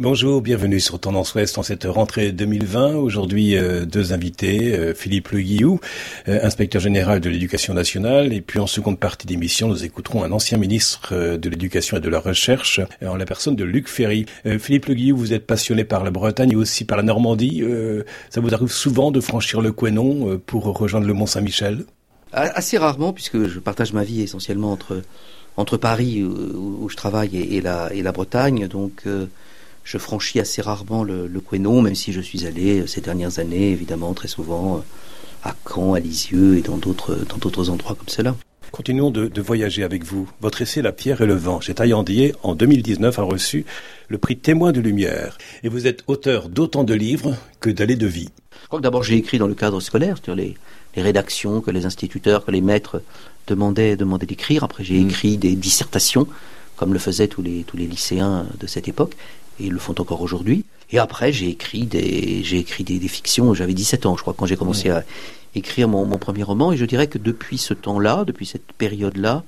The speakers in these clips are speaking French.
Bonjour, bienvenue sur Tendance Ouest en cette rentrée 2020. Aujourd'hui, euh, deux invités, euh, Philippe Le Guillou, euh, inspecteur général de l'éducation nationale, et puis en seconde partie d'émission, nous écouterons un ancien ministre de l'éducation et de la recherche, en la personne de Luc Ferry. Philippe Le Guillou, vous êtes passionné par la Bretagne et aussi par la Normandie. ça vous arrive souvent de franchir le Quénon pour rejoindre le Mont-Saint-Michel? Assez rarement, puisque je partage ma vie essentiellement entre entre Paris où, je travaille et, la, et la Bretagne, donc je franchis assez rarement le, le Quénon, même si je suis allé euh, ces dernières années, évidemment, très souvent euh, à Caen, à Lisieux et dans d'autres, dans d'autres endroits comme cela. Continuons de, de, voyager avec vous. Votre essai La pierre et le vent chez Taillandier en 2019 a reçu le prix Témoin de lumière. Et vous êtes auteur d'autant de livres que d'allées de vie. Je crois que d'abord j'ai écrit dans le cadre scolaire, c'est-à-dire les, les, rédactions que les instituteurs, que les maîtres demandaient, demandaient d'écrire. Après j'ai mmh. écrit des dissertations, comme le faisaient tous les, tous les lycéens de cette époque et ils le font encore aujourd'hui. Et après, j'ai écrit des, j'ai écrit des, fictions. J'avais 17 ans, je crois, quand j'ai commencé à écrire mon, mon, premier roman. Et je dirais que depuis ce temps-là, depuis cette période-là,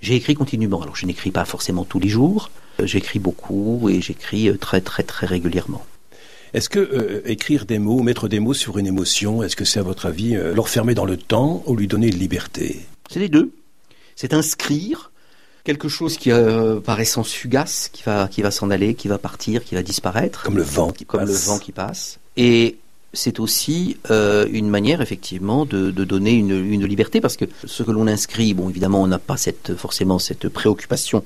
j'ai écrit continuellement. Alors, je n'écris pas forcément tous les jours. Euh, j'écris beaucoup et j'écris euh, très, très, très régulièrement. Est-ce que euh, écrire des mots, mettre des mots sur une émotion, est-ce que c'est à votre avis euh, l'enfermer dans le temps ou lui donner une liberté? C'est les deux. C'est inscrire quelque chose qui euh, par essence fugace, qui va, qui va s'en aller, qui va partir, qui va disparaître. Comme le vent qui comme le vent qui passe. Et c'est aussi euh, une manière effectivement de, de donner une, une, liberté parce que ce que l'on inscrit, bon évidemment on n'a pas cette, forcément cette préoccupation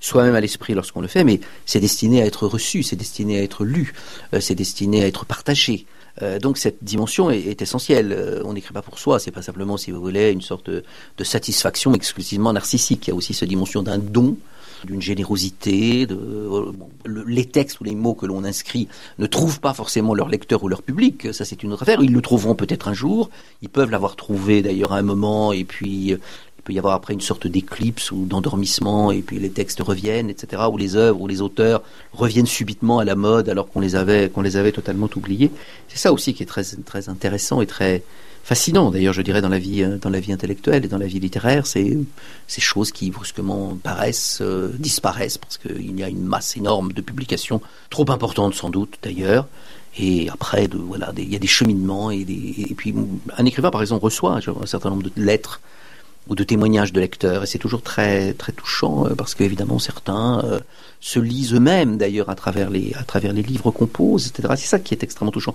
soi-même à l'esprit lorsqu'on le fait, mais c'est destiné à être reçu, c'est destiné à être lu, euh, c'est destiné à être partagé. Euh, donc cette dimension est, essentielle. Euh, on n'écrit pas pour soi, c'est pas simplement, si vous voulez, une sorte de, satisfaction exclusivement narcissique. Il y a aussi cette dimension d'un don, d'une générosité. De, euh, les textes ou les mots que l'on inscrit ne trouvent pas forcément leur lecteur ou leur public. Ça, c'est une autre affaire. Ils le trouveront peut-être un jour. Ils peuvent l'avoir trouvé d'ailleurs à un moment, et puis il peut y avoir après une sorte d'éclipse ou d'endormissement, et puis les textes reviennent, etc., ou les œuvres ou les auteurs reviennent subitement à la mode alors qu'on les avait, qu'on les avait totalement oubliés. C'est ça aussi qui est très, très intéressant et très fascinant, d'ailleurs, je dirais, dans la vie, euh, dans la vie intellectuelle et dans la vie littéraire, c'est ces choses qui brusquement paraissent, euh, disparaissent, parce qu'il y a une masse énorme de publications, trop importantes sans doute d'ailleurs, et après, voilà, il y a des cheminements et puis un écrivain, par exemple, reçoit un certain nombre de lettres ou de témoignages de lecteurs. Et c'est toujours très, très touchant euh, parce qu'évidemment certains euh, se lisent eux-mêmes d'ailleurs à travers les, à travers les livres qu'on pose, etc. C'est ça qui est extrêmement touchant.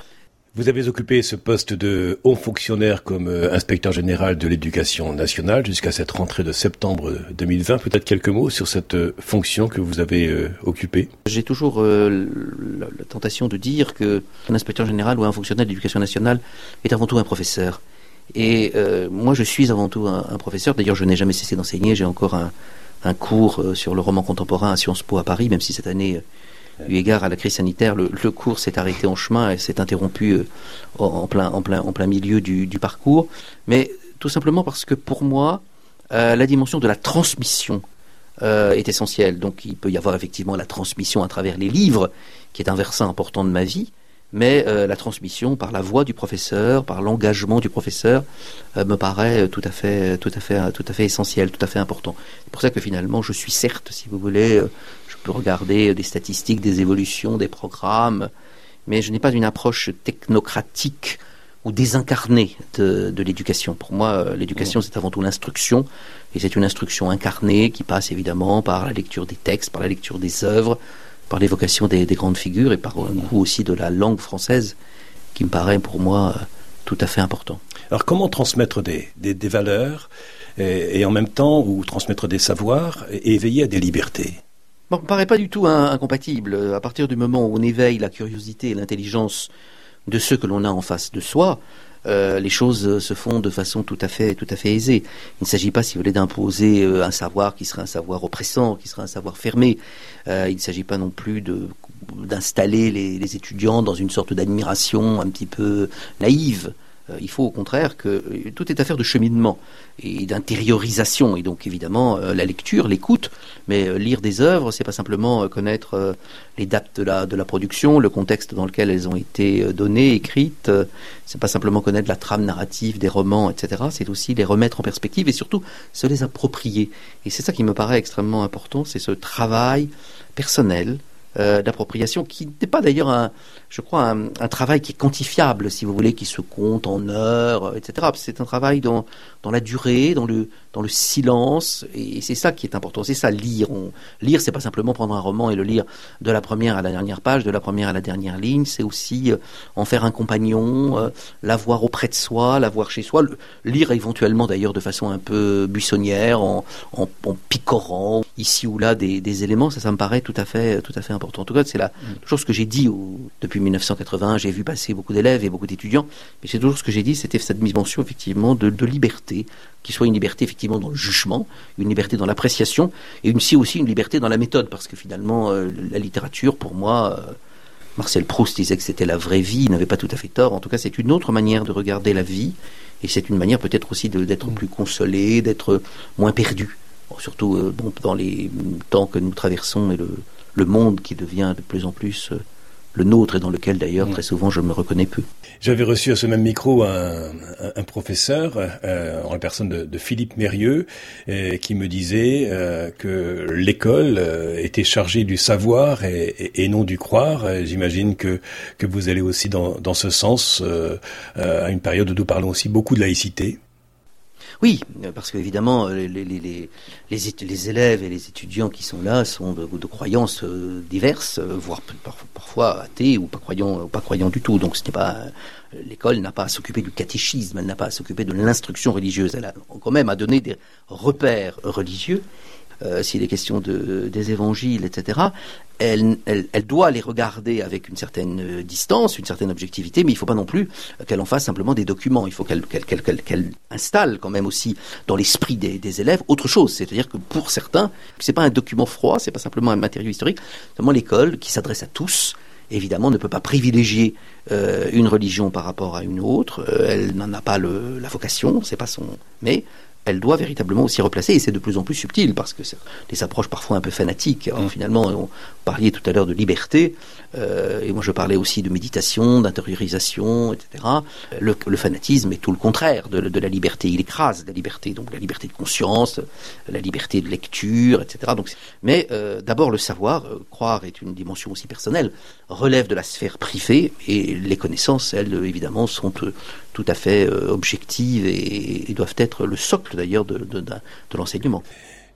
Vous avez occupé ce poste de haut fonctionnaire comme euh, inspecteur général de l'éducation nationale jusqu'à cette rentrée de septembre 2020. Peut-être quelques mots sur cette fonction que vous avez occupée? J'ai toujours la, la, tentation de dire que un inspecteur général ou un fonctionnaire de l'éducation nationale est avant tout un professeur. Et euh, moi, je suis avant tout un, professeur. D'ailleurs, je n'ai jamais cessé d'enseigner. J'ai encore un, un cours euh, sur le roman contemporain à Sciences Po à Paris, même si cette année, euh, eu égard à la crise sanitaire, le, le cours s'est arrêté en chemin et s'est interrompu en, plein, en, plein, en plein milieu du, du, parcours. Mais tout simplement parce que pour moi, la dimension de la transmission est essentielle. Donc, il peut y avoir effectivement la transmission à travers les livres, qui est un versant important de ma vie mais euh, la transmission par la voix du professeur, par l'engagement du professeur, euh, me paraît tout à fait, tout à fait, tout à fait essentiel, tout à fait important. C'est pour ça que finalement, je suis certes, si vous voulez, euh, je peux regarder des statistiques, des évolutions, des programmes, mais je n'ai pas une approche technocratique ou désincarnée de, de l'éducation. Pour moi, l'éducation, c'est avant tout l'instruction, et c'est une instruction incarnée qui passe évidemment par la lecture des textes, par la lecture des œuvres, par l'évocation des, grandes figures et par un goût aussi de la langue française qui me paraît pour moi tout à fait important. Alors comment transmettre des, des, valeurs et, en même temps ou transmettre des savoirs et éveiller à des libertés? Bon, me paraît pas du tout incompatible. À partir du moment où on éveille la curiosité et l'intelligence de ceux que l'on a en face de soi, euh, les choses se font de façon tout à fait, tout à fait aisée. Il ne s'agit pas, si vous voulez, d'imposer euh, un savoir qui serait un savoir oppressant, qui serait un savoir fermé. Euh, il ne s'agit pas non plus de d'installer les, les, étudiants dans une sorte d'admiration un petit peu naïve. Euh, il faut au contraire que euh, tout est affaire de cheminement et d'intériorisation. Et donc évidemment euh, la lecture, l'écoute, mais lire des œuvres, c'est pas simplement connaître les dates de la, de la production, le contexte dans lequel elles ont été données, écrites. c'est pas simplement connaître la trame narrative des romans, etc. C'est aussi les remettre en perspective et surtout se les approprier. Et c'est ça qui me paraît extrêmement important, c'est ce travail personnel euh, d'appropriation, qui n'est pas d'ailleurs, un, je crois, un, travail qui est quantifiable, si vous voulez, qui se compte en heures, etc. C'est un travail dans, dans la durée, dans le, dans le silence, et c'est ça qui est important. C'est ça, lire. On, lire, c'est pas simplement prendre un roman et le lire de la première à la dernière page, de la première à la dernière ligne, c'est aussi euh, en faire un compagnon, euh, l'avoir auprès de soi, l'avoir chez soi, lire éventuellement d'ailleurs de façon un peu buissonnière, en, en, en picorant ici ou là des, des, éléments, ça, ça me paraît tout à fait, tout à fait important. En tout cas, c'est la, mm. toujours ce que j'ai dit au, depuis 1980. J'ai vu passer beaucoup d'élèves et beaucoup d'étudiants, mais c'est toujours ce que j'ai dit, c'était cette dimension effectivement de, de, liberté, qui soit une liberté effectivement dans le jugement, une liberté dans l'appréciation, et une, aussi une liberté dans la méthode, parce que finalement, euh, la littérature, pour moi, euh, Marcel Proust disait que c'était la vraie vie, il n'avait pas tout à fait tort. En tout cas, c'est une autre manière de regarder la vie, et c'est une manière peut-être aussi d'être mm. plus consolé, d'être moins perdu. Bon, surtout euh, bon, dans les temps que nous traversons et le, le monde qui devient de plus en plus euh, le nôtre et dans lequel d'ailleurs très souvent je me reconnais peu. J'avais reçu à ce même micro un, un, un professeur euh, en la personne de, de Philippe Mérieux euh, qui me disait euh, que l'école était chargée du savoir et, et, et non du croire. J'imagine que, que vous allez aussi dans, dans ce sens à une période où nous parlons aussi beaucoup de laïcité. Oui, parce qu'évidemment, les, les, les, élèves et les étudiants qui sont là sont de, croyances euh, diverses, euh, voire parfois athées ou pas croyants, pas croyants du tout. Donc ce n'est pas l'école n'a pas à s'occuper du catéchisme, elle n'a pas à s'occuper de l'instruction religieuse. Elle a quand même à donner des repères religieux euh, s'il est question de, des évangiles, etc., elle, doit les regarder avec une certaine euh, distance, une certaine objectivité, mais il ne faut pas non plus qu'elle en fasse simplement des documents. Il faut qu'elle qu qu qu installe quand même aussi dans l'esprit des, élèves autre chose. C'est-à-dire que pour certains, c'est pas un document froid, c'est pas simplement un matériau historique. L'école qui s'adresse à tous, évidemment, ne peut pas privilégier euh, une religion par rapport à une autre. Euh, elle n'en a pas la vocation, c'est pas son. Mais elle doit véritablement aussi replacer, et c'est de plus en plus subtil, parce que c'est des approches parfois un peu fanatiques. Alors, mmh. Finalement, on parlait tout à l'heure de liberté, euh, et moi je parlais aussi de méditation, d'intériorisation, etc. Le, le, fanatisme est tout le contraire de, de, la liberté, il écrase la liberté, donc la liberté de conscience, la liberté de lecture, etc. Donc, mais euh, d'abord le savoir, euh, croire est une dimension aussi personnelle, relève de la sphère privée, et les connaissances, elles, évidemment, sont euh, tout à fait euh, objectives et, doivent être le socle d'ailleurs de, de, de l'enseignement.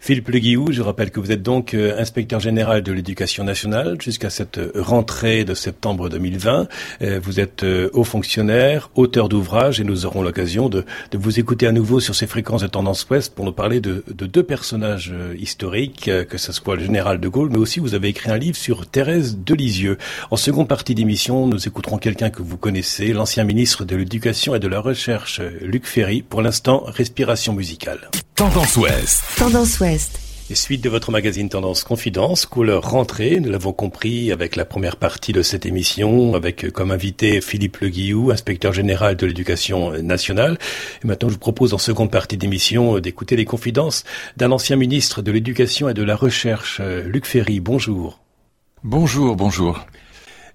Philippe Le Guillou, je rappelle que vous êtes donc euh, inspecteur général de l'éducation nationale jusqu'à cette rentrée de septembre 2020. Euh, vous êtes euh, haut fonctionnaire, auteur d'ouvrages et nous aurons l'occasion de, vous écouter à nouveau sur ces fréquences de tendance ouest pour nous parler de, de deux personnages historiques, que ce soit le général de Gaulle, mais aussi vous avez écrit un livre sur Thérèse de Lisieux. En seconde partie d'émission, nous écouterons quelqu'un que vous connaissez, l'ancien ministre de l'Éducation et de la Recherche, Luc Ferry. Pour l'instant, respiration musicale. Tendance ouest. Tendance ouest. Et suite de votre magazine Tendance Confidence, couleur rentrée, nous l'avons compris avec la première partie de cette émission, avec comme invité Philippe Le Guillou, inspecteur général de l'éducation nationale. Et maintenant, je vous propose en seconde partie d'émission d'écouter les confidences d'un ancien ministre de l'éducation et de la recherche, Luc Ferry. Bonjour. Bonjour, bonjour.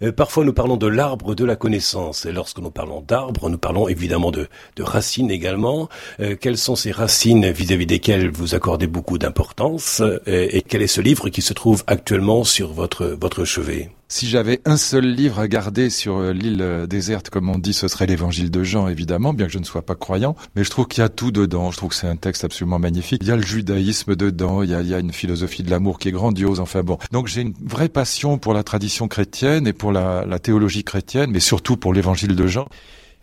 Euh, parfois, nous parlons de l'arbre de la connaissance. Et lorsque nous parlons d'arbre, nous parlons évidemment de, racines également. Euh, quelles sont ces racines vis-à-vis -vis desquelles vous accordez beaucoup d'importance et, et quel est ce livre qui se trouve actuellement sur votre, votre chevet? Si j'avais un seul livre à garder sur euh, l'île euh, déserte, comme on dit, ce serait l'évangile de Jean, évidemment, bien que je ne sois pas croyant. Mais je trouve qu'il y a tout dedans. Je trouve que c'est un texte absolument magnifique. Il y a le judaïsme dedans. Il y a, une philosophie de l'amour qui est grandiose. Enfin bon. Donc j'ai une vraie passion pour la tradition chrétienne et pour la, théologie chrétienne, mais surtout pour l'évangile de Jean.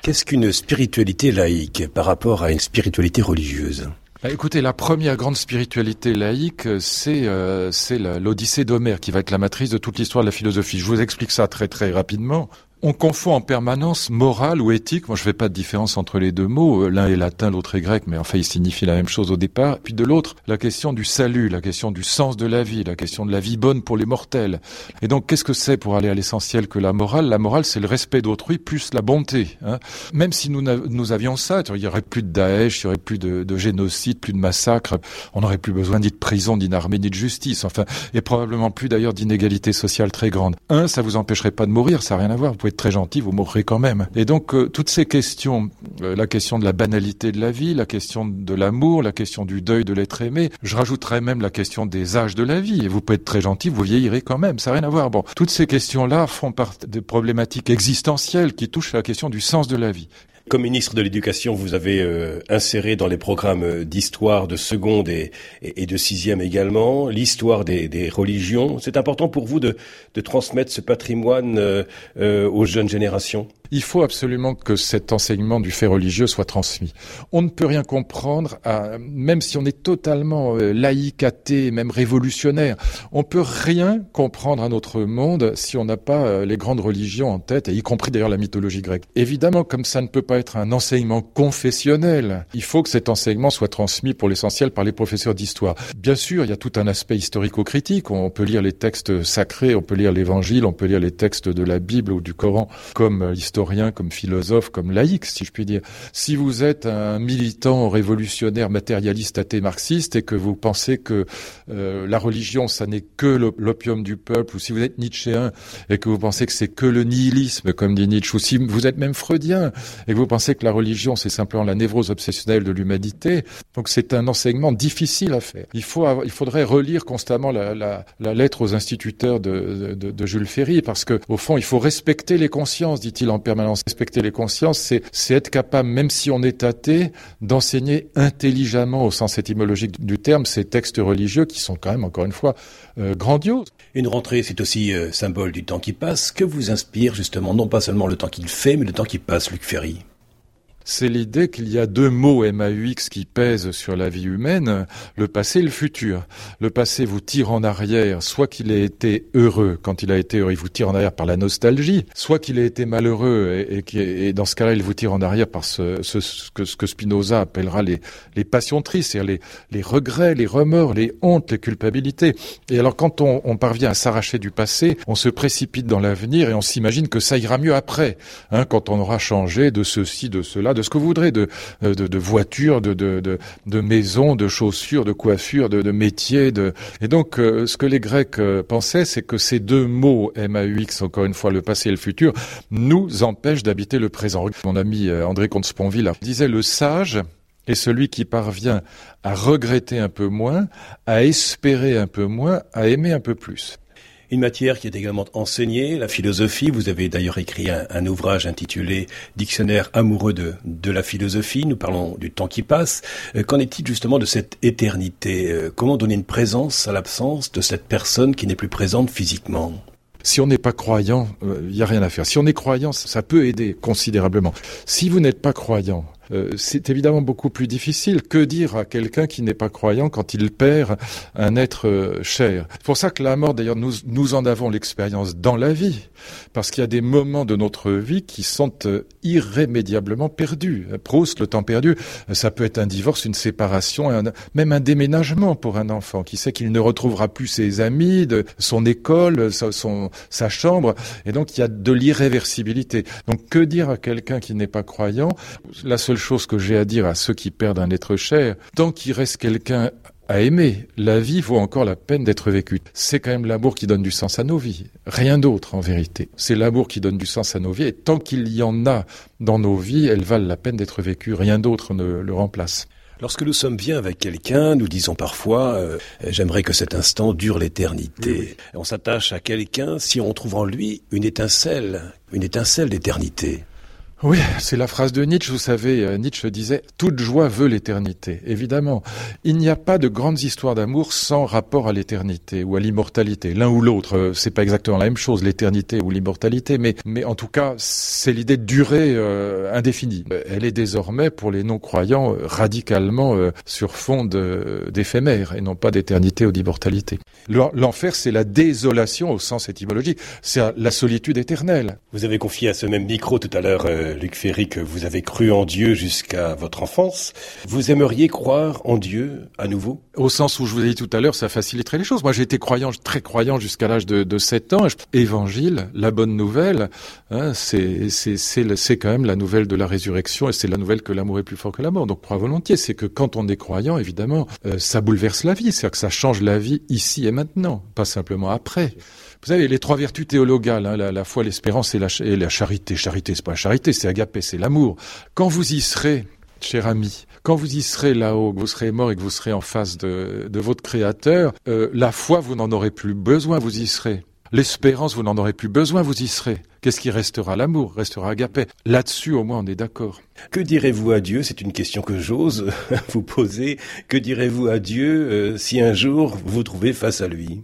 Qu'est-ce qu'une spiritualité laïque par rapport à une spiritualité religieuse? Écoutez, la première grande spiritualité laïque, c'est euh, l'Odyssée d'Homère, qui va être la matrice de toute l'histoire de la philosophie. Je vous explique ça très très rapidement. On confond en permanence morale ou éthique. Moi, je fais pas de différence entre les deux mots. L'un est latin, l'autre est grec, mais enfin, ils signifient la même chose au départ. Puis de l'autre, la question du salut, la question du sens de la vie, la question de la vie bonne pour les mortels. Et donc, qu'est-ce que c'est pour aller à l'essentiel que la morale? La morale, c'est le respect d'autrui plus la bonté. Hein. Même si nous, nous avions ça, il y aurait plus de Daesh, il y aurait plus de, de génocide, plus de massacres. On n'aurait plus besoin ni de prison, ni d'armée, ni de justice. Enfin, et probablement plus d'ailleurs d'inégalité sociale très grande. Un, ça vous empêcherait pas de mourir, ça n'a rien à voir. Être très gentil, vous mourrez quand même. Et donc euh, toutes ces questions, euh, la question de la banalité de la vie, la question de l'amour, la question du deuil de l'être aimé, je rajouterais même la question des âges de la vie. Vous pouvez être très gentil, vous vieillirez quand même, ça n'a rien à voir. Bon, toutes ces questions-là font partie des problématiques existentielles qui touchent à la question du sens de la vie. Comme ministre de l'Éducation, vous avez euh, inséré dans les programmes d'histoire de seconde et, de sixième également l'histoire des, religions. C'est important pour vous de, transmettre ce patrimoine euh, euh, aux jeunes générations? Il faut absolument que cet enseignement du fait religieux soit transmis. On ne peut rien comprendre, à, même si on est totalement euh, laïque, athée, même révolutionnaire. On peut rien comprendre à notre monde si on n'a pas euh, les grandes religions en tête, et y compris d'ailleurs la mythologie grecque. Évidemment, comme ça ne peut pas être un enseignement confessionnel, il faut que cet enseignement soit transmis pour l'essentiel par les professeurs d'histoire. Bien sûr, il y a tout un aspect historico-critique. On peut lire les textes sacrés, on peut lire l'Évangile, on peut lire les textes de la Bible ou du Coran comme l'histoire comme philosophe, comme laïc, si je puis dire. Si vous êtes un militant révolutionnaire matérialiste athée marxiste et que vous pensez que euh, la religion, ça n'est que l'opium du peuple, ou si vous êtes nietzschéen et que vous pensez que c'est que le nihilisme, comme dit Nietzsche, ou si vous êtes même freudien et que vous pensez que la religion, c'est simplement la névrose obsessionnelle de l'humanité, donc c'est un enseignement difficile à faire. Il, faut il faudrait relire constamment la, lettre aux instituteurs de, de, de, Jules Ferry, parce que au fond, il faut respecter les consciences, dit-il en Respecter les consciences, c'est être capable, même si on est athée, d'enseigner intelligemment, au sens étymologique du terme, ces textes religieux qui sont quand même, encore une fois, euh, grandioses. Une rentrée, c'est aussi euh, symbole du temps qui passe. Que vous inspire justement, non pas seulement le temps qu'il fait, mais le temps qui passe, Luc Ferry? C'est l'idée qu'il y a deux mots MAUX qui pèsent sur la vie humaine, le passé et le futur. Le passé vous tire en arrière, soit qu'il ait été heureux, quand il a été heureux, il vous tire en arrière par la nostalgie, soit qu'il ait été malheureux, et, dans ce cas-là, il vous tire en arrière par ce, que, Spinoza appellera les, passions tristes, c'est-à-dire les, regrets, les remords, les hontes, les culpabilités. Et alors quand on, on parvient à s'arracher du passé, on se précipite dans l'avenir et on s'imagine que ça ira mieux après, hein, quand on aura changé de ceci, de cela, de ce que vous voudrez, de, de, de voitures, de, de, de, de maisons, de chaussures, de coiffures, de, de métiers. De... Et donc, euh, ce que les Grecs euh, pensaient, c'est que ces deux mots, MAUX, encore une fois, le passé et le futur, nous empêchent d'habiter le présent. Mon ami euh, André Comte-Sponville disait le sage est celui qui parvient à regretter un peu moins, à espérer un peu moins, à aimer un peu plus. Une matière qui est également enseignée, la philosophie. Vous avez d'ailleurs écrit un, ouvrage intitulé Dictionnaire amoureux de, de la philosophie. Nous parlons du temps qui passe. Euh, qu'en est-il justement de cette éternité euh, Comment donner une présence à l'absence de cette personne qui n'est plus présente physiquement? Si on n'est pas croyant, il euh, n'y a rien à faire. Si on est croyant, ça peut aider considérablement. Si vous n'êtes pas croyant, c'est évidemment beaucoup plus difficile. Que dire à quelqu'un qui n'est pas croyant quand il perd un être euh, cher? C'est pour ça que la mort, d'ailleurs, nous, nous en avons l'expérience dans la vie, parce qu'il y a des moments de notre vie qui sont euh, irrémédiablement perdus. Proust, le temps perdu, ça peut être un divorce, une séparation, même un déménagement pour un enfant qui sait qu'il ne retrouvera plus ses amis, son école, sa, son, sa chambre, et donc il y a de l'irréversibilité. Donc que dire à quelqu'un qui n'est pas croyant? La seule chose que j'ai à dire à ceux qui perdent un être cher, tant qu'il reste quelqu'un à aimer, la vie vaut encore la peine d'être vécue. C'est quand même l'amour qui donne du sens à nos vies. Rien d'autre en vérité. C'est l'amour qui donne du sens à nos vies et tant qu'il y en a dans nos vies, elles valent la peine d'être vécues. Rien d'autre ne le remplace. Lorsque nous sommes bien avec quelqu'un, nous disons parfois euh, j'aimerais que cet instant dure l'éternité. On s'attache à quelqu'un si on trouve en lui une étincelle, une étincelle d'éternité. Oui, c'est la phrase de Nietzsche. Vous savez, euh, Nietzsche disait toute joie veut l'éternité. Évidemment, il n'y a pas de grandes histoires d'amour sans rapport à l'éternité ou à l'immortalité. L'un ou l'autre, euh, c'est pas exactement la même chose, l'éternité ou l'immortalité, mais mais en tout cas, c'est l'idée de durée euh, indéfinie. Elle est désormais pour les non-croyants radicalement sur fond d'éphémère et non pas d'éternité ou d'immortalité. L'enfer, c'est la désolation au sens étymologique, c'est la solitude éternelle. Vous avez confié à ce même micro tout à l'heure Luc Ferry, que vous avez cru en Dieu jusqu'à votre enfance. Vous aimeriez croire en Dieu à nouveau? Au sens où je vous ai dit tout à l'heure, ça faciliterait les choses. Moi, j'ai été croyant, très croyant jusqu'à l'âge de, de 7 ans. Évangile, la bonne nouvelle, hein, c'est quand même la nouvelle de la résurrection et c'est la nouvelle que l'amour est plus fort que la mort. Donc, crois volontiers. C'est que quand on est croyant, évidemment, euh, ça bouleverse la vie. C'est-à-dire que ça change la vie ici et maintenant, pas simplement après. Vous savez, les trois vertus théologales, hein, la, foi, l'espérance et la, et la charité. Charité, c'est pas la charité, c'est agapé, c'est l'amour. Quand vous y serez, cher ami, quand vous y serez là-haut, que vous serez mort et que vous serez en face de, votre Créateur, euh, la foi, vous n'en aurez plus besoin, vous y serez. L'espérance, vous n'en aurez plus besoin, vous y serez. Qu'est-ce qui restera? L'amour, restera agapé. Là-dessus, au moins, on est d'accord. Que direz-vous à Dieu? C'est une question que j'ose vous poser. Que direz-vous à Dieu euh, si un jour vous vous trouvez face à lui?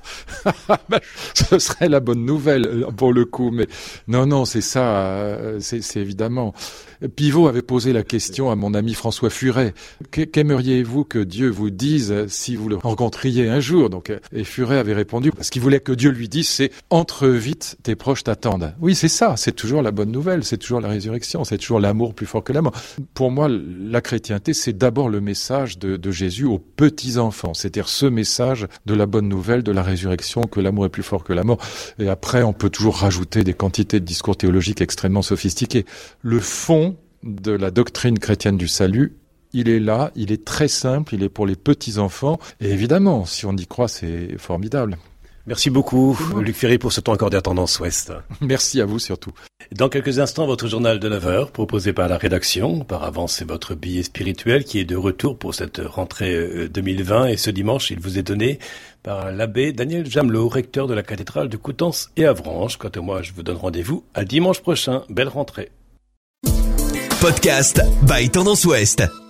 Ce serait la bonne nouvelle euh, pour le coup, mais non, non, c'est ça, c'est évidemment. Pivot avait posé la question à mon ami François Furet. Qu'aimeriez-vous que Dieu vous dise si vous le rencontriez un jour? Donc, et Furet avait répondu, ce qu'il voulait que Dieu lui dise, c'est entre vite, tes proches t'attendent. Oui, c'est ça, c'est toujours la bonne nouvelle, c'est toujours la résurrection, c'est toujours l'amour plus fort que la mort. Pour moi, la chrétienté, c'est d'abord le message de, de Jésus aux petits enfants, c'est-à-dire ce message de la bonne nouvelle, de la résurrection, que l'amour est plus fort que la mort. Et après, on peut toujours rajouter des quantités de discours théologiques extrêmement sophistiqués. Le fond de la doctrine chrétienne du salut, il est là, il est très simple, il est pour les petits-enfants, et évidemment, si on y croit, c'est formidable. Merci beaucoup, Luc Ferry, pour ce temps accordé à Tendance Ouest. Merci à vous surtout. Dans quelques instants, votre journal de 9 heures, proposé par la rédaction. Par avance, c'est votre billet spirituel qui est de retour pour cette rentrée 2020. Euh, et ce dimanche, il vous est donné par l'abbé Daniel Jamelot, recteur de la cathédrale de Coutances et Avranches. Quant à moi, je vous donne rendez-vous à dimanche prochain. Belle rentrée. Podcast by Tendance Ouest.